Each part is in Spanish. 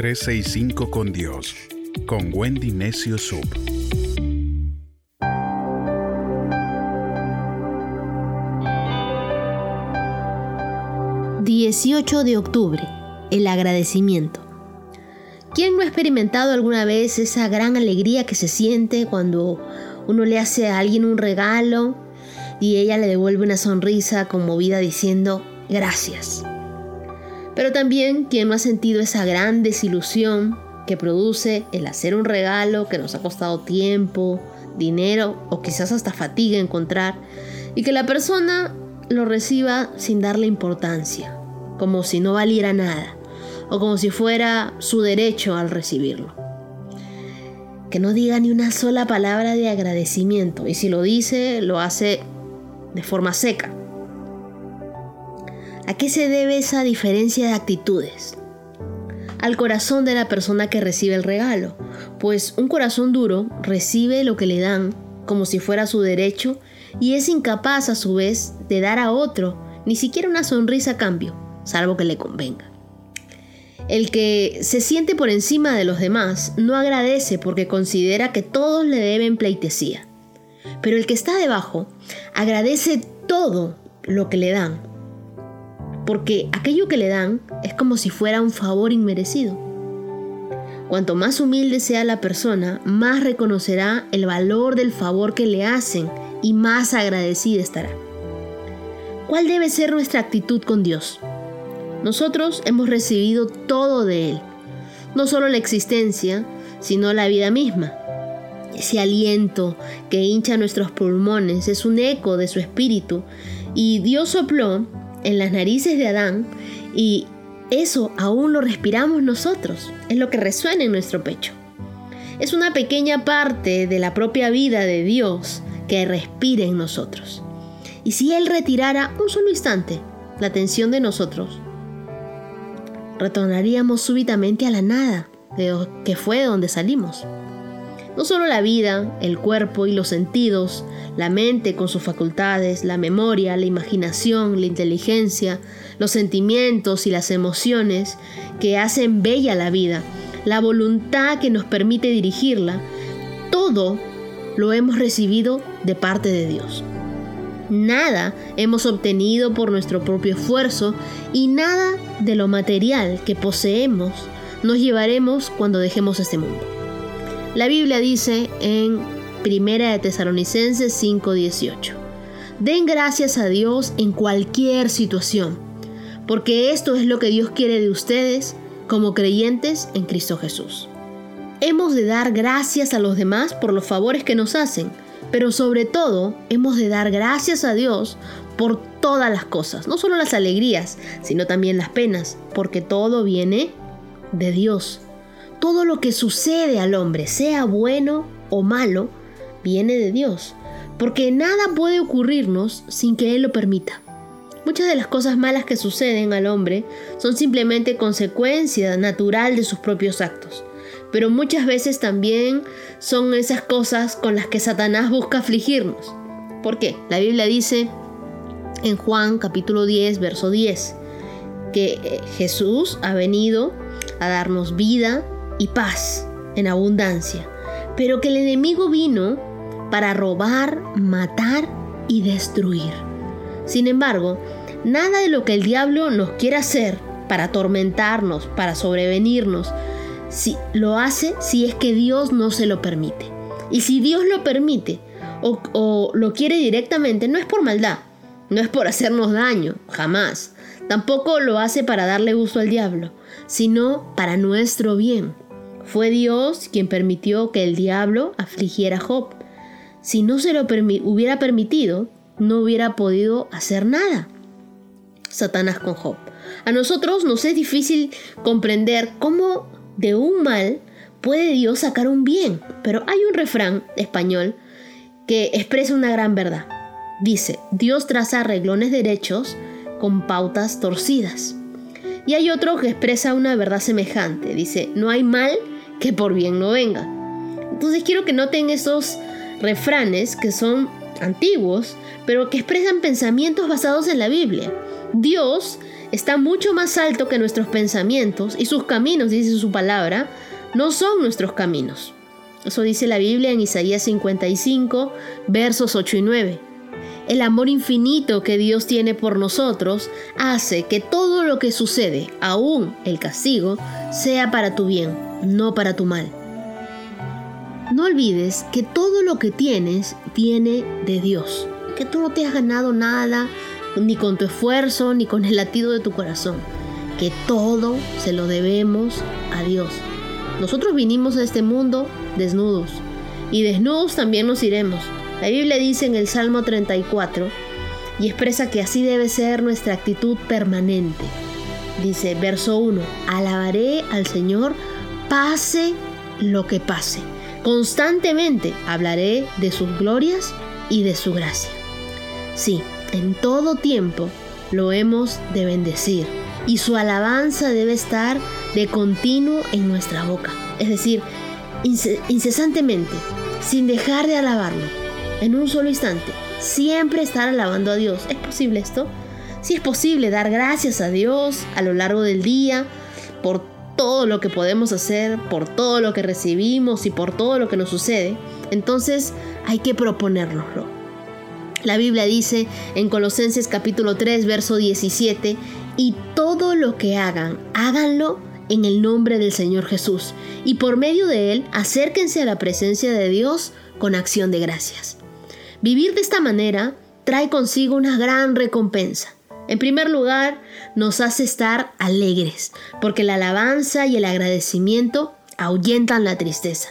365 con Dios, con Wendy Necio Sub. ...18 de octubre... ...el agradecimiento... ¿Quién no ha experimentado alguna vez esa gran alegría que se siente cuando uno le hace a alguien un regalo y ella le devuelve una sonrisa conmovida diciendo gracias? Pero también quién no ha sentido esa gran desilusión que produce el hacer un regalo que nos ha costado tiempo, dinero o quizás hasta fatiga encontrar y que la persona lo reciba sin darle importancia, como si no valiera nada o como si fuera su derecho al recibirlo. Que no diga ni una sola palabra de agradecimiento y si lo dice lo hace de forma seca. ¿A qué se debe esa diferencia de actitudes? Al corazón de la persona que recibe el regalo, pues un corazón duro recibe lo que le dan como si fuera su derecho y es incapaz a su vez de dar a otro ni siquiera una sonrisa a cambio, salvo que le convenga. El que se siente por encima de los demás no agradece porque considera que todos le deben pleitesía. Pero el que está debajo agradece todo lo que le dan, porque aquello que le dan es como si fuera un favor inmerecido. Cuanto más humilde sea la persona, más reconocerá el valor del favor que le hacen y más agradecida estará. ¿Cuál debe ser nuestra actitud con Dios? Nosotros hemos recibido todo de Él, no solo la existencia, sino la vida misma. Ese aliento que hincha nuestros pulmones es un eco de su espíritu y Dios sopló en las narices de Adán y eso aún lo respiramos nosotros, es lo que resuena en nuestro pecho. Es una pequeña parte de la propia vida de Dios que respira en nosotros. Y si Él retirara un solo instante la atención de nosotros, retornaríamos súbitamente a la nada, de que fue de donde salimos. No solo la vida, el cuerpo y los sentidos, la mente con sus facultades, la memoria, la imaginación, la inteligencia, los sentimientos y las emociones que hacen bella la vida, la voluntad que nos permite dirigirla, todo lo hemos recibido de parte de Dios. Nada hemos obtenido por nuestro propio esfuerzo y nada de lo material que poseemos nos llevaremos cuando dejemos este mundo. La Biblia dice en Primera de Tesalonicenses 5:18, Den gracias a Dios en cualquier situación, porque esto es lo que Dios quiere de ustedes como creyentes en Cristo Jesús. Hemos de dar gracias a los demás por los favores que nos hacen, pero sobre todo hemos de dar gracias a Dios por todas las cosas, no solo las alegrías, sino también las penas, porque todo viene de Dios. Todo lo que sucede al hombre, sea bueno o malo, viene de Dios, porque nada puede ocurrirnos sin que Él lo permita. Muchas de las cosas malas que suceden al hombre son simplemente consecuencia natural de sus propios actos pero muchas veces también son esas cosas con las que Satanás busca afligirnos. ¿Por qué? La Biblia dice en Juan capítulo 10, verso 10, que eh, Jesús ha venido a darnos vida y paz en abundancia, pero que el enemigo vino para robar, matar y destruir. Sin embargo, nada de lo que el diablo nos quiera hacer para atormentarnos, para sobrevenirnos, si lo hace si es que Dios no se lo permite. Y si Dios lo permite o, o lo quiere directamente, no es por maldad, no es por hacernos daño, jamás. Tampoco lo hace para darle gusto al diablo, sino para nuestro bien. Fue Dios quien permitió que el diablo afligiera a Job. Si no se lo hubiera permitido, no hubiera podido hacer nada. Satanás con Job. A nosotros nos es difícil comprender cómo de un mal puede Dios sacar un bien. Pero hay un refrán español que expresa una gran verdad. Dice, Dios traza reglones derechos con pautas torcidas. Y hay otro que expresa una verdad semejante. Dice, no hay mal que por bien no venga. Entonces quiero que noten esos refranes que son antiguos, pero que expresan pensamientos basados en la Biblia. Dios está mucho más alto que nuestros pensamientos y sus caminos, dice su palabra, no son nuestros caminos. Eso dice la Biblia en Isaías 55, versos 8 y 9. El amor infinito que Dios tiene por nosotros hace que todo lo que sucede, aún el castigo, sea para tu bien, no para tu mal. No olvides que todo lo que tienes viene de Dios, que tú no te has ganado nada, ni con tu esfuerzo, ni con el latido de tu corazón, que todo se lo debemos a Dios. Nosotros vinimos a este mundo desnudos y desnudos también nos iremos. La Biblia dice en el Salmo 34 y expresa que así debe ser nuestra actitud permanente. Dice, verso 1, alabaré al Señor pase lo que pase. Constantemente hablaré de sus glorias y de su gracia. Sí, en todo tiempo lo hemos de bendecir y su alabanza debe estar de continuo en nuestra boca. Es decir, incesantemente, sin dejar de alabarlo, en un solo instante, siempre estar alabando a Dios. ¿Es posible esto? Si es posible dar gracias a Dios a lo largo del día por todo lo que podemos hacer, por todo lo que recibimos y por todo lo que nos sucede, entonces hay que proponérnoslo. La Biblia dice en Colosenses capítulo 3, verso 17, y todo lo que hagan, háganlo en el nombre del Señor Jesús, y por medio de Él acérquense a la presencia de Dios con acción de gracias. Vivir de esta manera trae consigo una gran recompensa. En primer lugar, nos hace estar alegres, porque la alabanza y el agradecimiento ahuyentan la tristeza.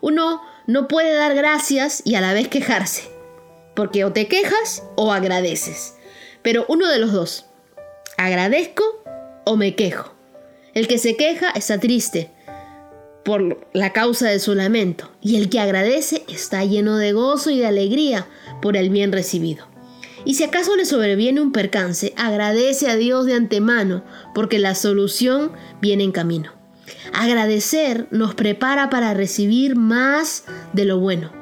Uno no puede dar gracias y a la vez quejarse, porque o te quejas o agradeces, pero uno de los dos, agradezco o me quejo. El que se queja está triste por la causa de su lamento, y el que agradece está lleno de gozo y de alegría por el bien recibido. Y si acaso le sobreviene un percance, agradece a Dios de antemano, porque la solución viene en camino. Agradecer nos prepara para recibir más de lo bueno.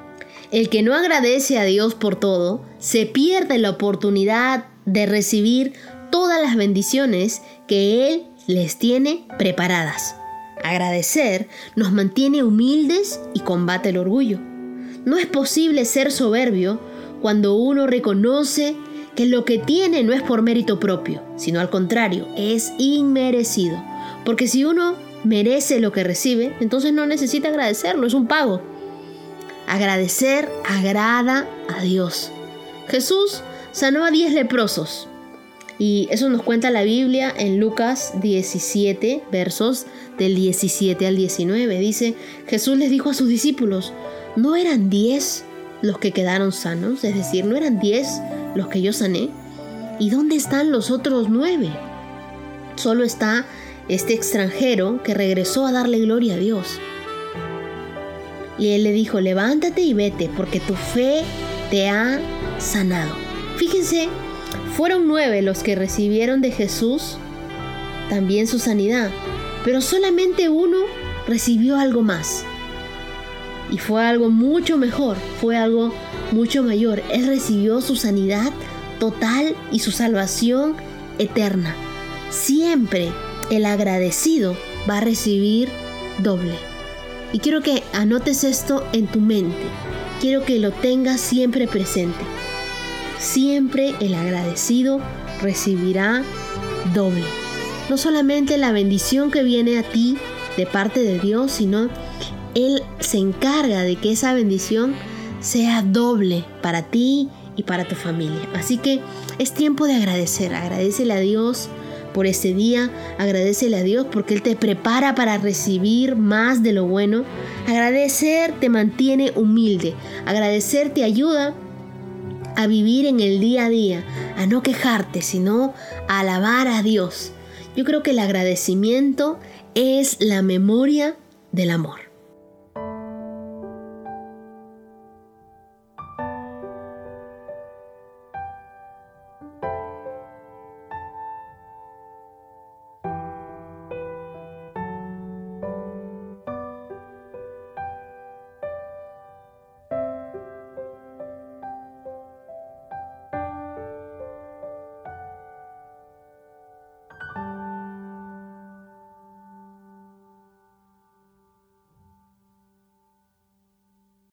El que no agradece a Dios por todo, se pierde la oportunidad de recibir todas las bendiciones que Él les tiene preparadas. Agradecer nos mantiene humildes y combate el orgullo. No es posible ser soberbio cuando uno reconoce que lo que tiene no es por mérito propio, sino al contrario, es inmerecido. Porque si uno merece lo que recibe, entonces no necesita agradecerlo, es un pago. Agradecer agrada a Dios. Jesús sanó a diez leprosos, y eso nos cuenta la Biblia en Lucas 17, versos del 17 al 19. Dice, Jesús les dijo a sus discípulos, ¿no eran 10 los que quedaron sanos? Es decir, ¿no eran 10 los que yo sané? ¿Y dónde están los otros nueve? Solo está este extranjero que regresó a darle gloria a Dios. Y él le dijo, levántate y vete, porque tu fe te ha sanado. Fíjense fueron nueve los que recibieron de Jesús también su sanidad, pero solamente uno recibió algo más. Y fue algo mucho mejor, fue algo mucho mayor. Él recibió su sanidad total y su salvación eterna. Siempre el agradecido va a recibir doble. Y quiero que anotes esto en tu mente. Quiero que lo tengas siempre presente. Siempre el agradecido recibirá doble. No solamente la bendición que viene a ti de parte de Dios, sino Él se encarga de que esa bendición sea doble para ti y para tu familia. Así que es tiempo de agradecer. Agradecele a Dios por este día. Agradecele a Dios porque Él te prepara para recibir más de lo bueno. Agradecer te mantiene humilde. Agradecer te ayuda a vivir en el día a día, a no quejarte, sino a alabar a Dios. Yo creo que el agradecimiento es la memoria del amor.